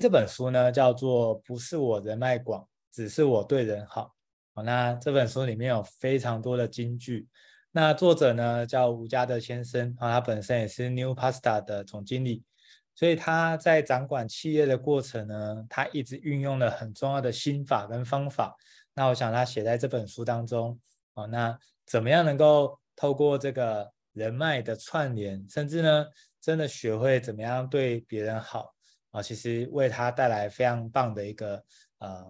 这本书呢叫做《不是我人脉广，只是我对人好》。好，那这本书里面有非常多的金句。那作者呢叫吴家德先生，啊，他本身也是 New Pasta 的总经理，所以他在掌管企业的过程呢，他一直运用了很重要的心法跟方法。那我想他写在这本书当中，啊，那怎么样能够透过这个人脉的串联，甚至呢，真的学会怎么样对别人好啊，其实为他带来非常棒的一个呃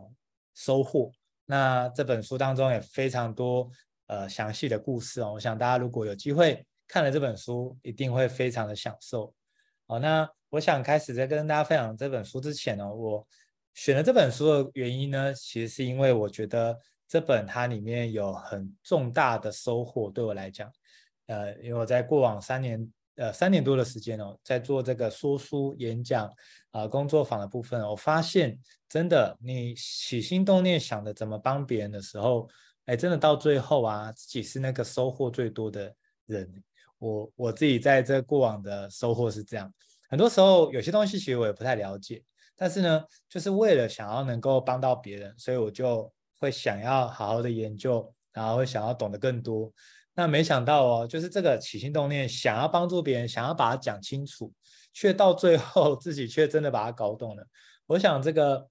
收获。那这本书当中也非常多。呃，详细的故事哦，我想大家如果有机会看了这本书，一定会非常的享受。好，那我想开始在跟大家分享这本书之前呢，我选了这本书的原因呢，其实是因为我觉得这本它里面有很重大的收获，对我来讲，呃，因为我在过往三年，呃，三年多的时间哦，在做这个说书、演讲啊、工作坊的部分，我发现真的，你起心动念想着怎么帮别人的时候。哎，真的到最后啊，自己是那个收获最多的人。我我自己在这过往的收获是这样，很多时候有些东西其实我也不太了解，但是呢，就是为了想要能够帮到别人，所以我就会想要好好的研究，然后会想要懂得更多。那没想到哦，就是这个起心动念，想要帮助别人，想要把它讲清楚，却到最后 自己却真的把它搞懂了。我想这个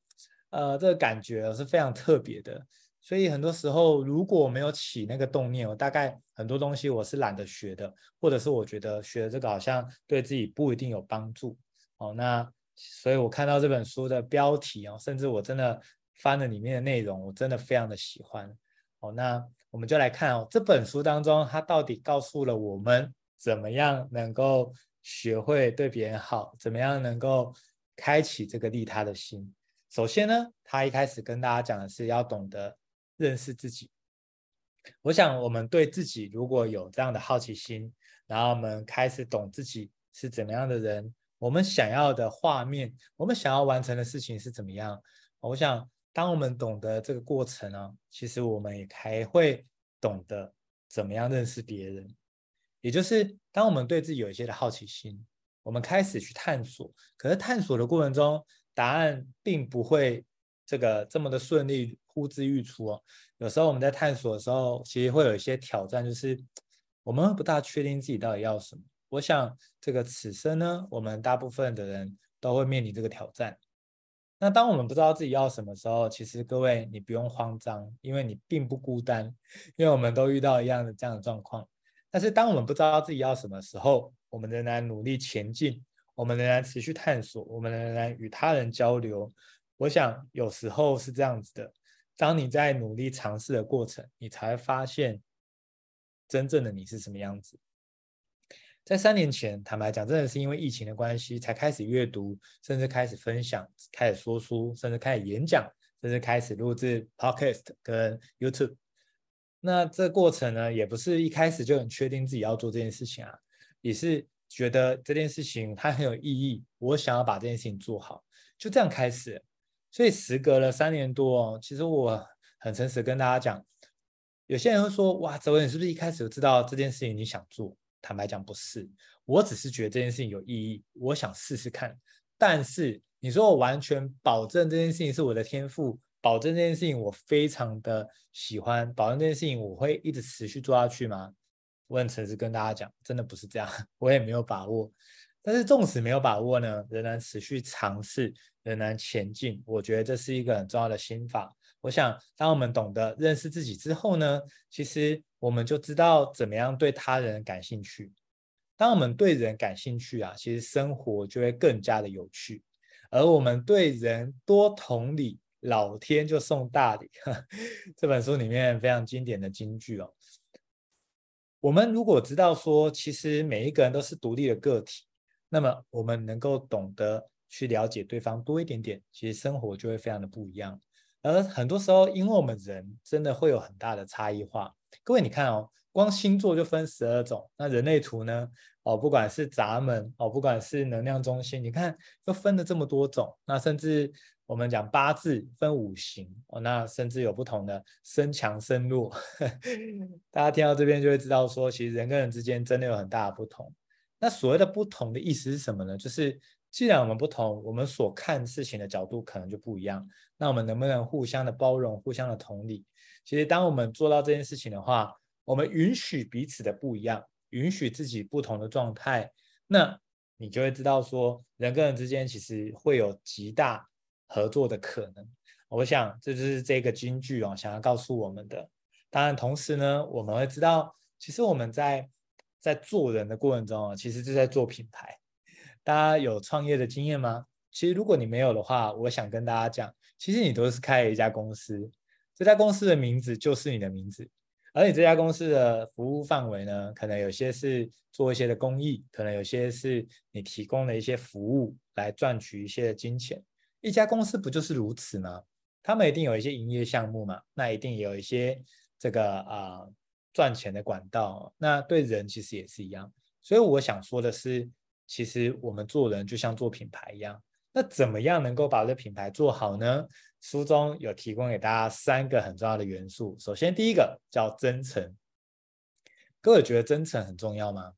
呃，这个感觉是非常特别的。所以很多时候，如果没有起那个动念，我大概很多东西我是懒得学的，或者是我觉得学这个好像对自己不一定有帮助。哦，那所以我看到这本书的标题哦，甚至我真的翻了里面的内容，我真的非常的喜欢。哦，那我们就来看哦，这本书当中它到底告诉了我们怎么样能够学会对别人好，怎么样能够开启这个利他的心。首先呢，他一开始跟大家讲的是要懂得。认识自己，我想我们对自己如果有这样的好奇心，然后我们开始懂自己是怎么样的人，我们想要的画面，我们想要完成的事情是怎么样。我想，当我们懂得这个过程呢，其实我们也还会懂得怎么样认识别人。也就是当我们对自己有一些的好奇心，我们开始去探索，可是探索的过程中，答案并不会这个这么的顺利。呼之欲出哦，有时候我们在探索的时候，其实会有一些挑战，就是我们不大确定自己到底要什么。我想这个此生呢，我们大部分的人都会面临这个挑战。那当我们不知道自己要什么时候，其实各位你不用慌张，因为你并不孤单，因为我们都遇到一样的这样的状况。但是当我们不知道自己要什么时候，我们仍然努力前进，我们仍然持续探索，我们仍然与他人交流。我想有时候是这样子的。当你在努力尝试的过程，你才发现真正的你是什么样子。在三年前，坦白讲，真的是因为疫情的关系，才开始阅读，甚至开始分享，开始说书，甚至开始演讲，甚至开始录制 Podcast 跟 YouTube。那这过程呢，也不是一开始就很确定自己要做这件事情啊，也是觉得这件事情它很有意义，我想要把这件事情做好，就这样开始。所以时隔了三年多哦，其实我很诚实跟大家讲，有些人会说：“哇，周文，你是不是一开始就知道这件事情你想做？”坦白讲，不是，我只是觉得这件事情有意义，我想试试看。但是你说我完全保证这件事情是我的天赋，保证这件事情我非常的喜欢，保证这件事情我会一直持续做下去吗？我很诚实跟大家讲，真的不是这样，我也没有把握。但是纵使没有把握呢，仍然持续尝试，仍然前进。我觉得这是一个很重要的心法。我想，当我们懂得认识自己之后呢，其实我们就知道怎么样对他人感兴趣。当我们对人感兴趣啊，其实生活就会更加的有趣。而我们对人多同理，老天就送大礼。这本书里面非常经典的金句哦。我们如果知道说，其实每一个人都是独立的个体。那么我们能够懂得去了解对方多一点点，其实生活就会非常的不一样。而很多时候，因为我们人真的会有很大的差异化。各位，你看哦，光星座就分十二种，那人类图呢？哦，不管是闸门哦，不管是能量中心，你看又分了这么多种。那甚至我们讲八字分五行哦，那甚至有不同的身强身弱。大家听到这边就会知道说，其实人跟人之间真的有很大的不同。那所谓的不同的意思是什么呢？就是既然我们不同，我们所看事情的角度可能就不一样。那我们能不能互相的包容，互相的同理？其实，当我们做到这件事情的话，我们允许彼此的不一样，允许自己不同的状态，那你就会知道说，人跟人之间其实会有极大合作的可能。我想，这就是这个金句哦，想要告诉我们的。当然，同时呢，我们会知道，其实我们在在做人的过程中啊，其实就在做品牌。大家有创业的经验吗？其实如果你没有的话，我想跟大家讲，其实你都是开了一家公司，这家公司的名字就是你的名字，而你这家公司的服务范围呢，可能有些是做一些的公益，可能有些是你提供的一些服务来赚取一些的金钱。一家公司不就是如此吗？他们一定有一些营业项目嘛，那一定有一些这个啊、赚钱的管道。那对人其实也是一样，所以我想说的是。其实我们做人就像做品牌一样，那怎么样能够把这品牌做好呢？书中有提供给大家三个很重要的元素。首先，第一个叫真诚。各位觉得真诚很重要吗？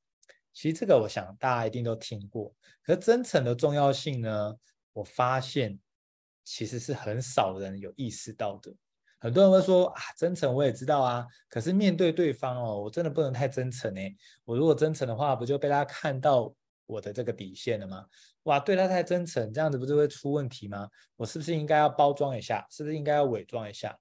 其实这个我想大家一定都听过。可是真诚的重要性呢？我发现其实是很少人有意识到的。很多人会说啊，真诚我也知道啊，可是面对对方哦，我真的不能太真诚哎。我如果真诚的话，不就被大家看到？我的这个底线了吗？哇，对他太真诚，这样子不是会出问题吗？我是不是应该要包装一下？是不是应该要伪装一下？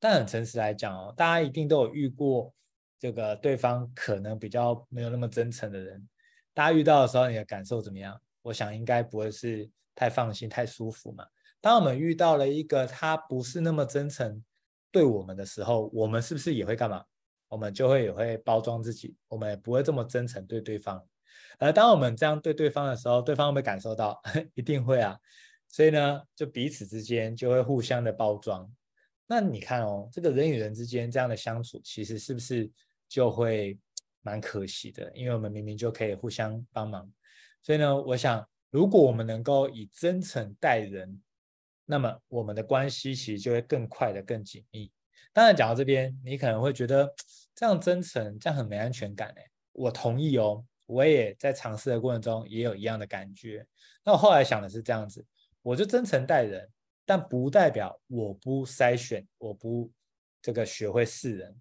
但很诚实来讲哦，大家一定都有遇过这个对方可能比较没有那么真诚的人。大家遇到的时候，你的感受怎么样？我想应该不会是太放心、太舒服嘛。当我们遇到了一个他不是那么真诚对我们的时候，我们是不是也会干嘛？我们就会也会包装自己，我们也不会这么真诚对对方。而当我们这样对对方的时候，对方会不会感受到？一定会啊。所以呢，就彼此之间就会互相的包装。那你看哦，这个人与人之间这样的相处，其实是不是就会蛮可惜的？因为我们明明就可以互相帮忙。所以呢，我想，如果我们能够以真诚待人，那么我们的关系其实就会更快的、更紧密。当然，讲到这边，你可能会觉得这样真诚，这样很没安全感哎。我同意哦。我也在尝试的过程中也有一样的感觉。那我后来想的是这样子，我就真诚待人，但不代表我不筛选，我不这个学会识人。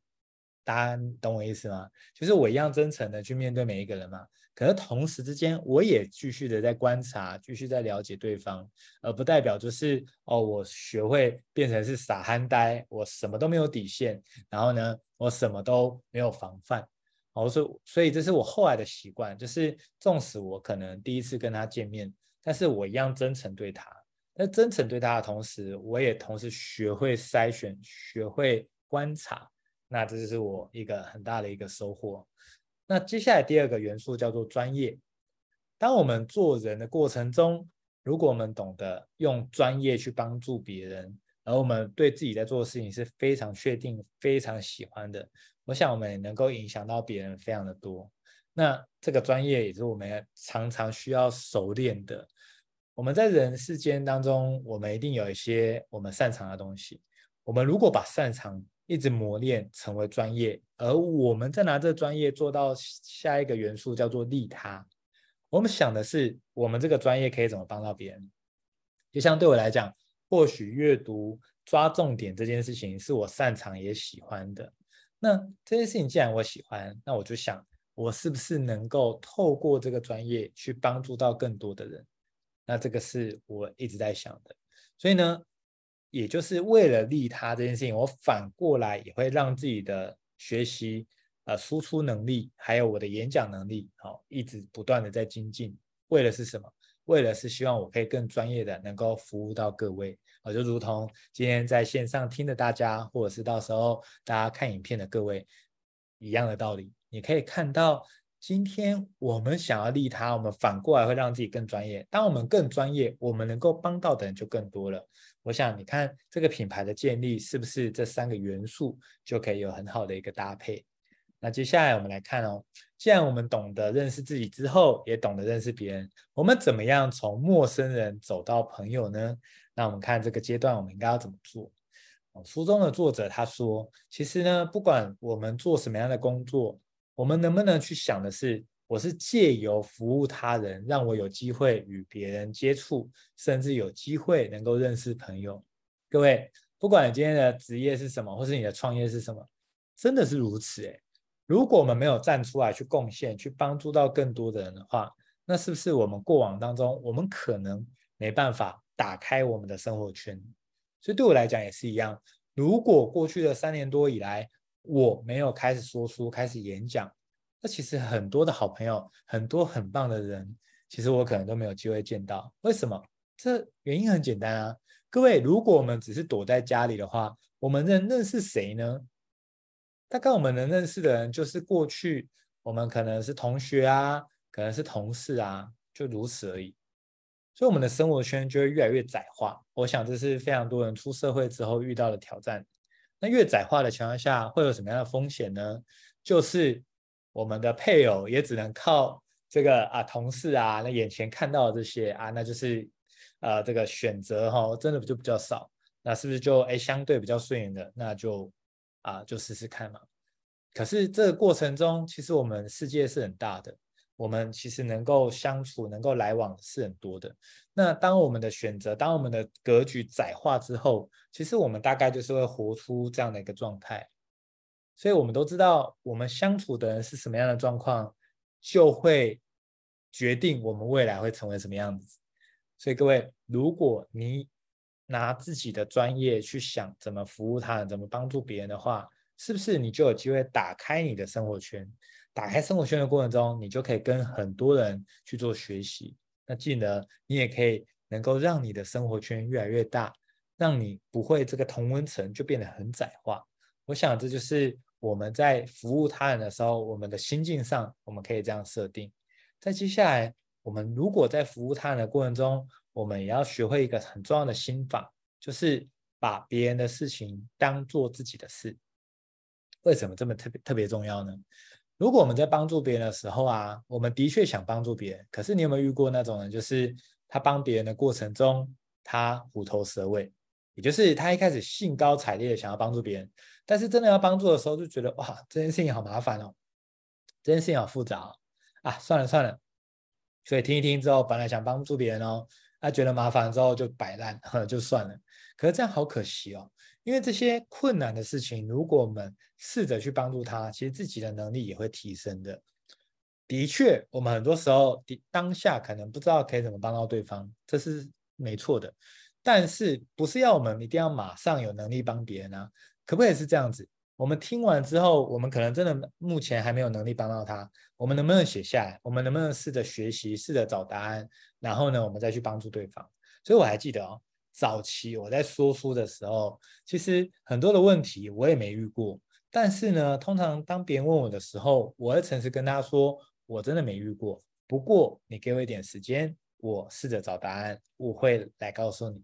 大家懂我意思吗？就是我一样真诚的去面对每一个人嘛。可是同时之间，我也继续的在观察，继续在了解对方，而不代表就是哦，我学会变成是傻憨呆，我什么都没有底线，然后呢，我什么都没有防范。哦，所以所以这是我后来的习惯，就是纵使我可能第一次跟他见面，但是我一样真诚对他。那真诚对他的同时，我也同时学会筛选，学会观察。那这就是我一个很大的一个收获。那接下来第二个元素叫做专业。当我们做人的过程中，如果我们懂得用专业去帮助别人，而我们对自己在做的事情是非常确定、非常喜欢的。我想我们能够影响到别人非常的多，那这个专业也是我们常常需要熟练的。我们在人世间当中，我们一定有一些我们擅长的东西。我们如果把擅长一直磨练成为专业，而我们再拿这专业做到下一个元素叫做利他，我们想的是我们这个专业可以怎么帮到别人。就像对我来讲，或许阅读抓重点这件事情是我擅长也喜欢的。那这件事情既然我喜欢，那我就想，我是不是能够透过这个专业去帮助到更多的人？那这个是我一直在想的。所以呢，也就是为了利他这件事情，我反过来也会让自己的学习、呃输出能力，还有我的演讲能力，好、哦，一直不断的在精进。为了是什么？为了是希望我可以更专业的能够服务到各位，我，就如同今天在线上听的大家，或者是到时候大家看影片的各位一样的道理。你可以看到，今天我们想要利他，我们反过来会让自己更专业。当我们更专业，我们能够帮到的人就更多了。我想你看这个品牌的建立，是不是这三个元素就可以有很好的一个搭配？那接下来我们来看哦，既然我们懂得认识自己之后，也懂得认识别人，我们怎么样从陌生人走到朋友呢？那我们看这个阶段我们应该要怎么做？书中的作者他说，其实呢，不管我们做什么样的工作，我们能不能去想的是，我是借由服务他人，让我有机会与别人接触，甚至有机会能够认识朋友。各位，不管你今天的职业是什么，或是你的创业是什么，真的是如此诶。如果我们没有站出来去贡献，去帮助到更多的人的话，那是不是我们过往当中，我们可能没办法打开我们的生活圈？所以对我来讲也是一样。如果过去的三年多以来，我没有开始说书、开始演讲，那其实很多的好朋友，很多很棒的人，其实我可能都没有机会见到。为什么？这原因很简单啊，各位，如果我们只是躲在家里的话，我们能认识谁呢？大概我们能认识的人，就是过去我们可能是同学啊，可能是同事啊，就如此而已。所以我们的生活圈就会越来越窄化。我想这是非常多人出社会之后遇到的挑战。那越窄化的情况下，会有什么样的风险呢？就是我们的配偶也只能靠这个啊同事啊，那眼前看到的这些啊，那就是呃这个选择哈、真的就比较少。那是不是就哎相对比较顺眼的，那就啊就试试看嘛。可是这个过程中，其实我们世界是很大的，我们其实能够相处、能够来往是很多的。那当我们的选择、当我们的格局窄化之后，其实我们大概就是会活出这样的一个状态。所以，我们都知道，我们相处的人是什么样的状况，就会决定我们未来会成为什么样子。所以，各位，如果你拿自己的专业去想怎么服务他人、怎么帮助别人的话，是不是你就有机会打开你的生活圈？打开生活圈的过程中，你就可以跟很多人去做学习。那进而你也可以能够让你的生活圈越来越大，让你不会这个同温层就变得很窄化。我想这就是我们在服务他人的时候，我们的心境上我们可以这样设定。在接下来，我们如果在服务他人的过程中，我们也要学会一个很重要的心法，就是把别人的事情当做自己的事。为什么这么特别特别重要呢？如果我们在帮助别人的时候啊，我们的确想帮助别人，可是你有没有遇过那种人，就是他帮别人的过程中，他虎头蛇尾，也就是他一开始兴高采烈的想要帮助别人，但是真的要帮助的时候，就觉得哇，这件事情好麻烦哦，这件事情好复杂哦，啊，算了算了，所以听一听之后，本来想帮助别人哦，他觉得麻烦之后就摆烂，呵，就算了，可是这样好可惜哦。因为这些困难的事情，如果我们试着去帮助他，其实自己的能力也会提升的。的确，我们很多时候的当下可能不知道可以怎么帮到对方，这是没错的。但是不是要我们一定要马上有能力帮别人啊？可不可以是这样子？我们听完之后，我们可能真的目前还没有能力帮到他，我们能不能写下来？我们能不能试着学习，试着找答案，然后呢，我们再去帮助对方？所以我还记得哦。早期我在说书的时候，其实很多的问题我也没遇过。但是呢，通常当别人问我的时候，我会诚实跟他说，我真的没遇过。不过你给我一点时间，我试着找答案，我会来告诉你。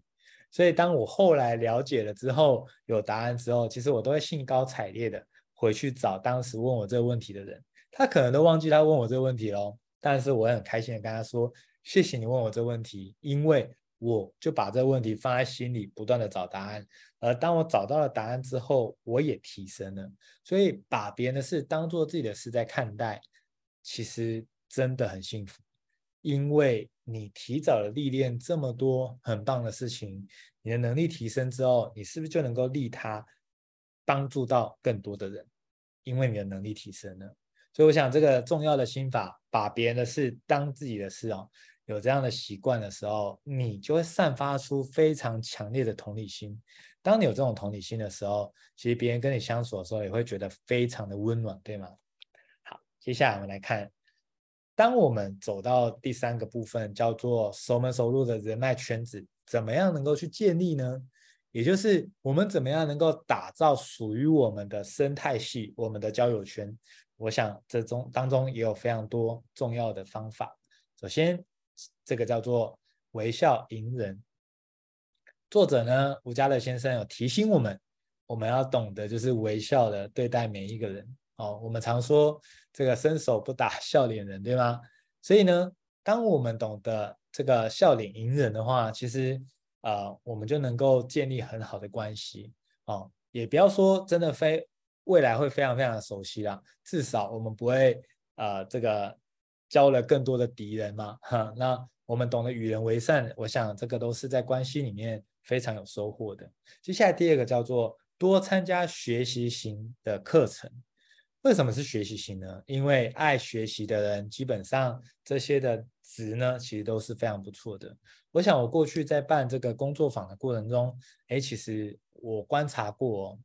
所以当我后来了解了之后，有答案之后，其实我都会兴高采烈的回去找当时问我这个问题的人。他可能都忘记他问我这个问题喽，但是我很开心的跟他说，谢谢你问我这个问题，因为。我就把这个问题放在心里，不断的找答案。而当我找到了答案之后，我也提升了。所以把别人的事当做自己的事在看待，其实真的很幸福，因为你提早了历练这么多很棒的事情，你的能力提升之后，你是不是就能够利他，帮助到更多的人？因为你的能力提升了。所以我想这个重要的心法，把别人的事当自己的事哦。有这样的习惯的时候，你就会散发出非常强烈的同理心。当你有这种同理心的时候，其实别人跟你相处的时候也会觉得非常的温暖，对吗？好，接下来我们来看，当我们走到第三个部分，叫做熟门熟路的人脉圈子，怎么样能够去建立呢？也就是我们怎么样能够打造属于我们的生态系，我们的交友圈？我想这中当中也有非常多重要的方法。首先，这个叫做微笑迎人。作者呢，吴家乐先生有提醒我们，我们要懂得就是微笑的对待每一个人。哦，我们常说这个伸手不打笑脸人，对吗？所以呢，当我们懂得这个笑脸迎人的话，其实呃，我们就能够建立很好的关系。哦，也不要说真的非未来会非常非常的熟悉啦，至少我们不会呃这个。交了更多的敌人嘛，哈，那我们懂得与人为善，我想这个都是在关系里面非常有收获的。接下来第二个叫做多参加学习型的课程。为什么是学习型呢？因为爱学习的人，基本上这些的值呢，其实都是非常不错的。我想我过去在办这个工作坊的过程中，哎，其实我观察过，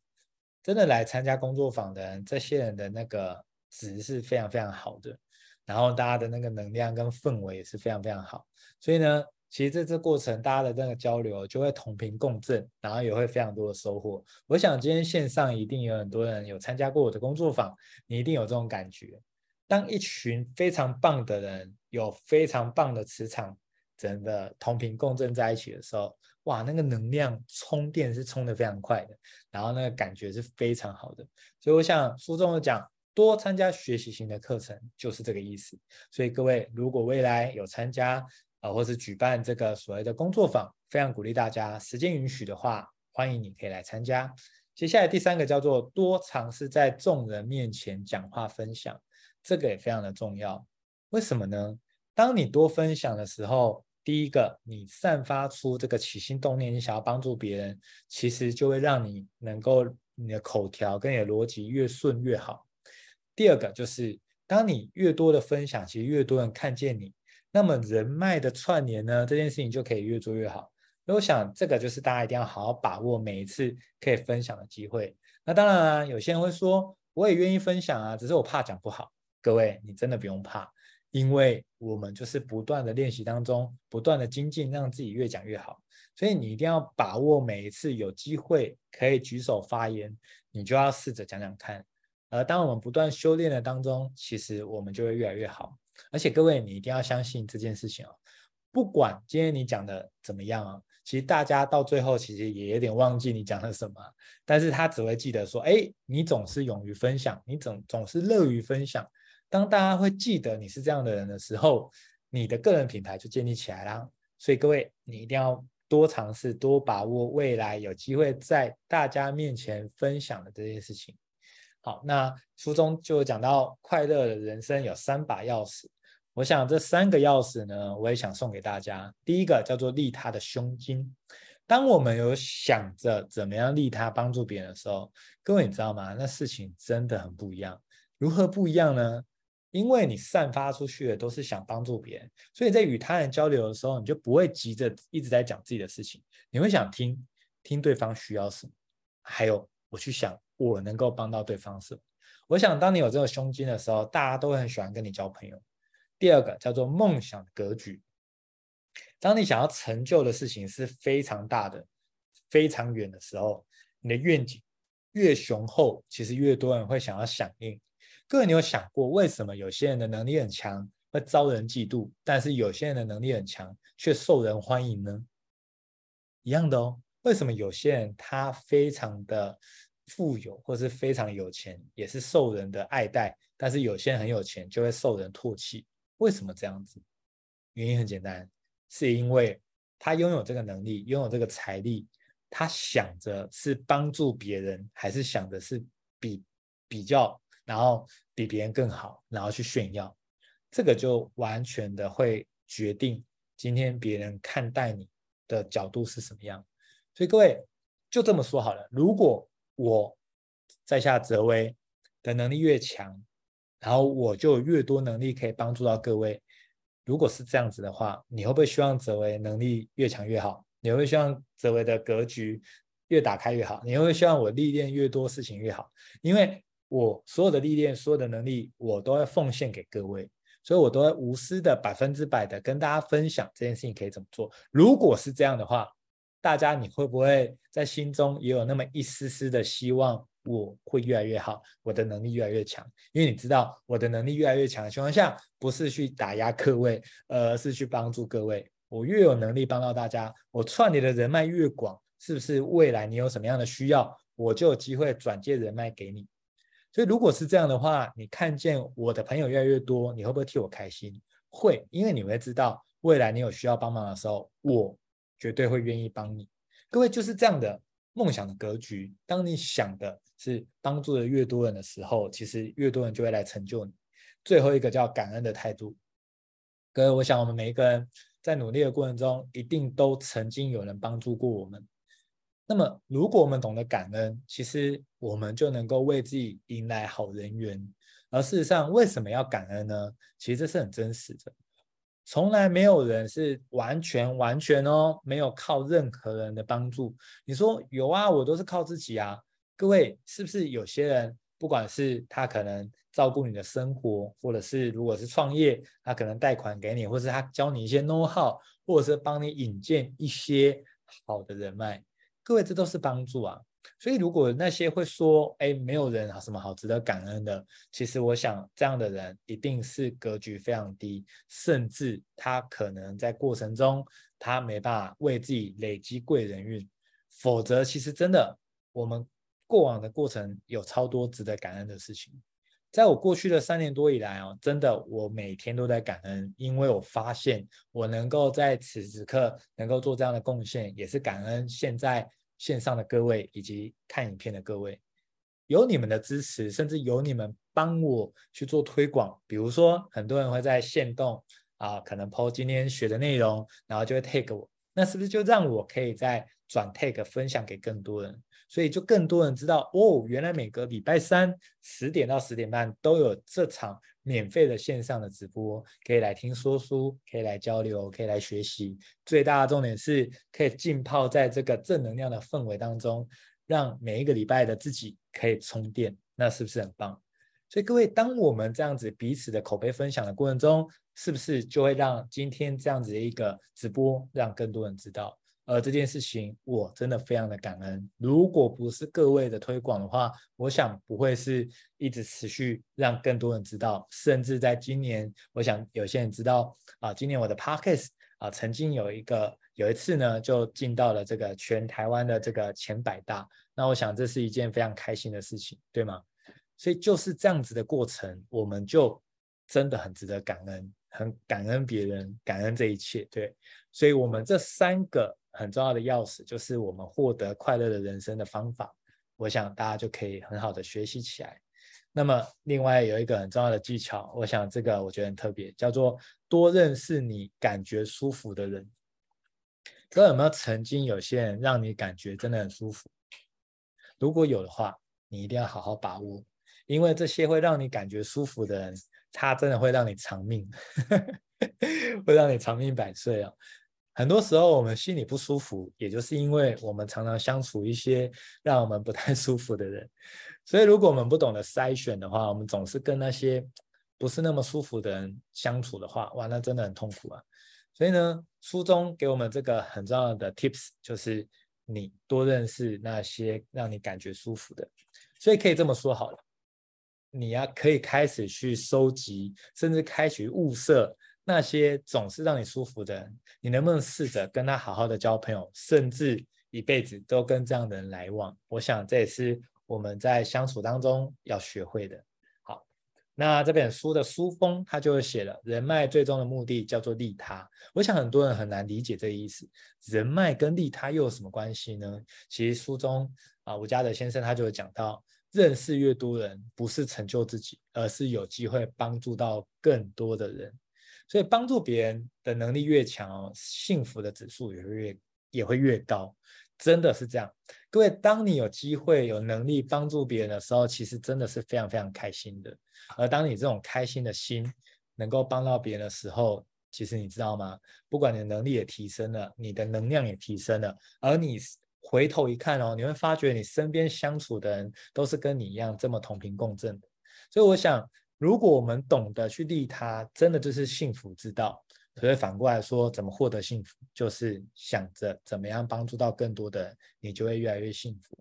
真的来参加工作坊的人，这些人的那个值是非常非常好的，然后大家的那个能量跟氛围也是非常非常好，所以呢。其实在这过程，大家的这个交流就会同频共振，然后也会非常多的收获。我想今天线上一定有很多人有参加过我的工作坊，你一定有这种感觉。当一群非常棒的人有非常棒的磁场，真的同频共振在一起的时候，哇，那个能量充电是充得非常快的，然后那个感觉是非常好的。所以我想书中有讲，多参加学习型的课程就是这个意思。所以各位如果未来有参加，啊，或是举办这个所谓的工作坊，非常鼓励大家，时间允许的话，欢迎你可以来参加。接下来第三个叫做多尝试在众人面前讲话分享，这个也非常的重要。为什么呢？当你多分享的时候，第一个，你散发出这个起心动念，你想要帮助别人，其实就会让你能够你的口条跟你的逻辑越顺越好。第二个就是，当你越多的分享，其实越多人看见你。那么人脉的串联呢，这件事情就可以越做越好。那我想这个就是大家一定要好好把握每一次可以分享的机会。那当然啊，有些人会说，我也愿意分享啊，只是我怕讲不好。各位，你真的不用怕，因为我们就是不断的练习当中，不断的精进，让自己越讲越好。所以你一定要把握每一次有机会可以举手发言，你就要试着讲讲看。而当我们不断修炼的当中，其实我们就会越来越好。而且各位，你一定要相信这件事情哦。不管今天你讲的怎么样啊，其实大家到最后其实也有点忘记你讲了什么，但是他只会记得说，哎，你总是勇于分享，你总总是乐于分享。当大家会记得你是这样的人的时候，你的个人品牌就建立起来了。所以各位，你一定要多尝试，多把握未来有机会在大家面前分享的这件事情。好，那书中就讲到快乐的人生有三把钥匙，我想这三个钥匙呢，我也想送给大家。第一个叫做利他的胸襟，当我们有想着怎么样利他帮助别人的时候，各位你知道吗？那事情真的很不一样。如何不一样呢？因为你散发出去的都是想帮助别人，所以在与他人交流的时候，你就不会急着一直在讲自己的事情，你会想听听对方需要什么，还有我去想。我能够帮到对方是，我想当你有这个胸襟的时候，大家都很喜欢跟你交朋友。第二个叫做梦想格局，当你想要成就的事情是非常大的、非常远的时候，你的愿景越雄厚，其实越多人会想要响应。各位，你有想过为什么有些人的能力很强会遭人嫉妒，但是有些人的能力很强却受人欢迎呢？一样的哦，为什么有些人他非常的富有或是非常有钱，也是受人的爱戴。但是有些人很有钱，就会受人唾弃。为什么这样子？原因很简单，是因为他拥有这个能力，拥有这个财力，他想着是帮助别人，还是想着是比比较，然后比别人更好，然后去炫耀。这个就完全的会决定今天别人看待你的角度是什么样。所以各位就这么说好了，如果我在下泽威的能力越强，然后我就越多能力可以帮助到各位。如果是这样子的话，你会不会希望泽威能力越强越好？你会希望泽威的格局越打开越好？你会会希望我历练越多事情越好？因为我所有的历练、所有的能力，我都会奉献给各位，所以我都会无私的、百分之百的跟大家分享这件事情可以怎么做。如果是这样的话，大家，你会不会在心中也有那么一丝丝的希望，我会越来越好，我的能力越来越强？因为你知道，我的能力越来越强的情况下，不是去打压各位，而是去帮助各位。我越有能力帮到大家，我串联的人脉越广，是不是未来你有什么样的需要，我就有机会转介人脉给你？所以，如果是这样的话，你看见我的朋友越来越多，你会不会替我开心？会，因为你会知道，未来你有需要帮忙的时候，我。绝对会愿意帮你，各位就是这样的梦想的格局。当你想的是帮助的越多人的时候，其实越多人就会来成就你。最后一个叫感恩的态度，各位，我想我们每一个人在努力的过程中，一定都曾经有人帮助过我们。那么，如果我们懂得感恩，其实我们就能够为自己迎来好人缘。而事实上，为什么要感恩呢？其实这是很真实的。从来没有人是完全完全哦，没有靠任何人的帮助。你说有啊，我都是靠自己啊。各位，是不是有些人，不管是他可能照顾你的生活，或者是如果是创业，他可能贷款给你，或是他教你一些 know how，或者是帮你引荐一些好的人脉。各位，这都是帮助啊。所以，如果那些会说，哎，没有人什么好值得感恩的，其实我想，这样的人一定是格局非常低，甚至他可能在过程中，他没办法为自己累积贵人运。否则，其实真的，我们过往的过程有超多值得感恩的事情。在我过去的三年多以来哦，真的，我每天都在感恩，因为我发现我能够在此时刻能够做这样的贡献，也是感恩现在。线上的各位以及看影片的各位，有你们的支持，甚至有你们帮我去做推广。比如说，很多人会在限动啊，可能 po 今天学的内容，然后就会 tag 我，那是不是就让我可以再转 tag 分享给更多人？所以就更多人知道哦，原来每个礼拜三十点到十点半都有这场免费的线上的直播，可以来听说书，可以来交流，可以来学习。最大的重点是可以浸泡在这个正能量的氛围当中，让每一个礼拜的自己可以充电，那是不是很棒？所以各位，当我们这样子彼此的口碑分享的过程中，是不是就会让今天这样子的一个直播让更多人知道？而这件事情，我真的非常的感恩。如果不是各位的推广的话，我想不会是一直持续让更多人知道。甚至在今年，我想有些人知道啊，今年我的 Podcast 啊，曾经有一个有一次呢，就进到了这个全台湾的这个前百大。那我想这是一件非常开心的事情，对吗？所以就是这样子的过程，我们就真的很值得感恩，很感恩别人，感恩这一切。对，所以我们这三个。很重要的钥匙就是我们获得快乐的人生的方法，我想大家就可以很好的学习起来。那么另外有一个很重要的技巧，我想这个我觉得很特别，叫做多认识你感觉舒服的人。各位有没有曾经有些人让你感觉真的很舒服？如果有的话，你一定要好好把握，因为这些会让你感觉舒服的人，他真的会让你长命，会让你长命百岁哦。很多时候我们心里不舒服，也就是因为我们常常相处一些让我们不太舒服的人。所以如果我们不懂得筛选的话，我们总是跟那些不是那么舒服的人相处的话，哇，那真的很痛苦啊。所以呢，书中给我们这个很重要的 tips 就是你多认识那些让你感觉舒服的。所以可以这么说好了，你呀可以开始去收集，甚至开始物色。那些总是让你舒服的人，你能不能试着跟他好好的交朋友，甚至一辈子都跟这样的人来往？我想这也是我们在相处当中要学会的。好，那这本书的书封他就写了，人脉最终的目的叫做利他。我想很多人很难理解这个意思，人脉跟利他又有什么关系呢？其实书中啊，吴家德先生他就有讲到，认识越多人，不是成就自己，而是有机会帮助到更多的人。所以帮助别人的能力越强，幸福的指数也会越也会越高，真的是这样。各位，当你有机会、有能力帮助别人的时候，其实真的是非常非常开心的。而当你这种开心的心能够帮到别人的时候，其实你知道吗？不管你的能力也提升了，你的能量也提升了，而你回头一看哦，你会发觉你身边相处的人都是跟你一样这么同频共振的。所以我想。如果我们懂得去利他，真的就是幸福之道。所以反过来说，怎么获得幸福，就是想着怎么样帮助到更多的人，你就会越来越幸福。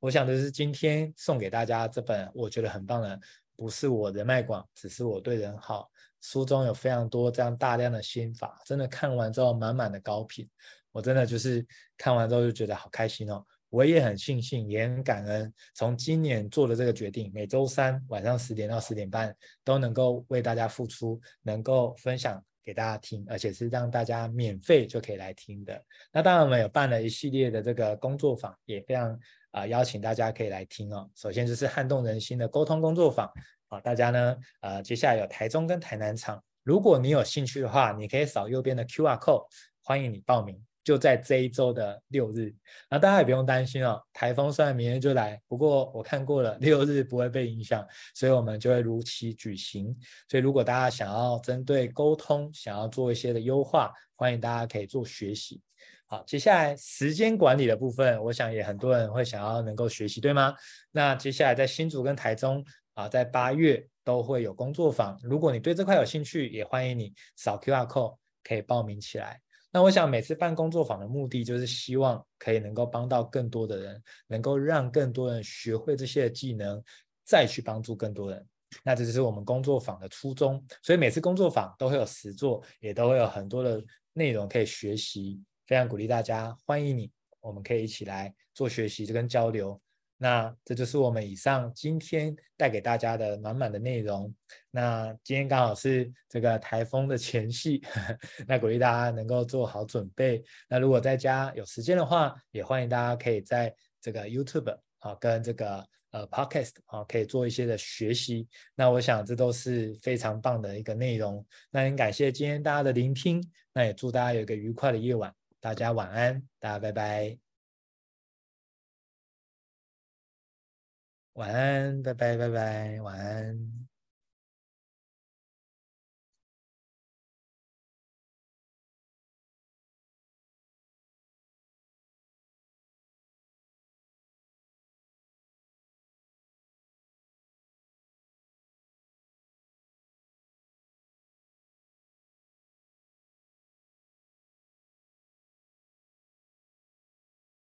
我想的是今天送给大家这本我觉得很棒的，不是我人脉广，只是我对人好。书中有非常多这样大量的心法，真的看完之后满满的高频，我真的就是看完之后就觉得好开心哦。我也很庆幸，也很感恩，从今年做了这个决定，每周三晚上十点到十点半都能够为大家付出，能够分享给大家听，而且是让大家免费就可以来听的。那当然，我们有办了一系列的这个工作坊，也非常啊、邀请大家可以来听哦。首先就是撼动人心的沟通工作坊，啊，大家呢，呃，接下来有台中跟台南场，如果你有兴趣的话，你可以扫右边的 QR code，欢迎你报名。就在这一周的六日，那大家也不用担心哦。台风虽然明天就来，不过我看过了，六日不会被影响，所以我们就会如期举行。所以如果大家想要针对沟通，想要做一些的优化，欢迎大家可以做学习。好，接下来时间管理的部分，我想也很多人会想要能够学习，对吗？那接下来在新竹跟台中啊，在八月都会有工作坊。如果你对这块有兴趣，也欢迎你扫 QR code 可以报名起来。那我想每次办工作坊的目的，就是希望可以能够帮到更多的人，能够让更多人学会这些技能，再去帮助更多人。那这就是我们工作坊的初衷。所以每次工作坊都会有实作，也都会有很多的内容可以学习。非常鼓励大家，欢迎你，我们可以一起来做学习跟交流。那这就是我们以上今天带给大家的满满的内容。那今天刚好是这个台风的前夕，那鼓励大家能够做好准备。那如果在家有时间的话，也欢迎大家可以在这个 YouTube 啊跟这个呃 Podcast 啊可以做一些的学习。那我想这都是非常棒的一个内容。那很感谢今天大家的聆听，那也祝大家有一个愉快的夜晚。大家晚安，大家拜拜。晚安，拜拜，拜拜，晚安。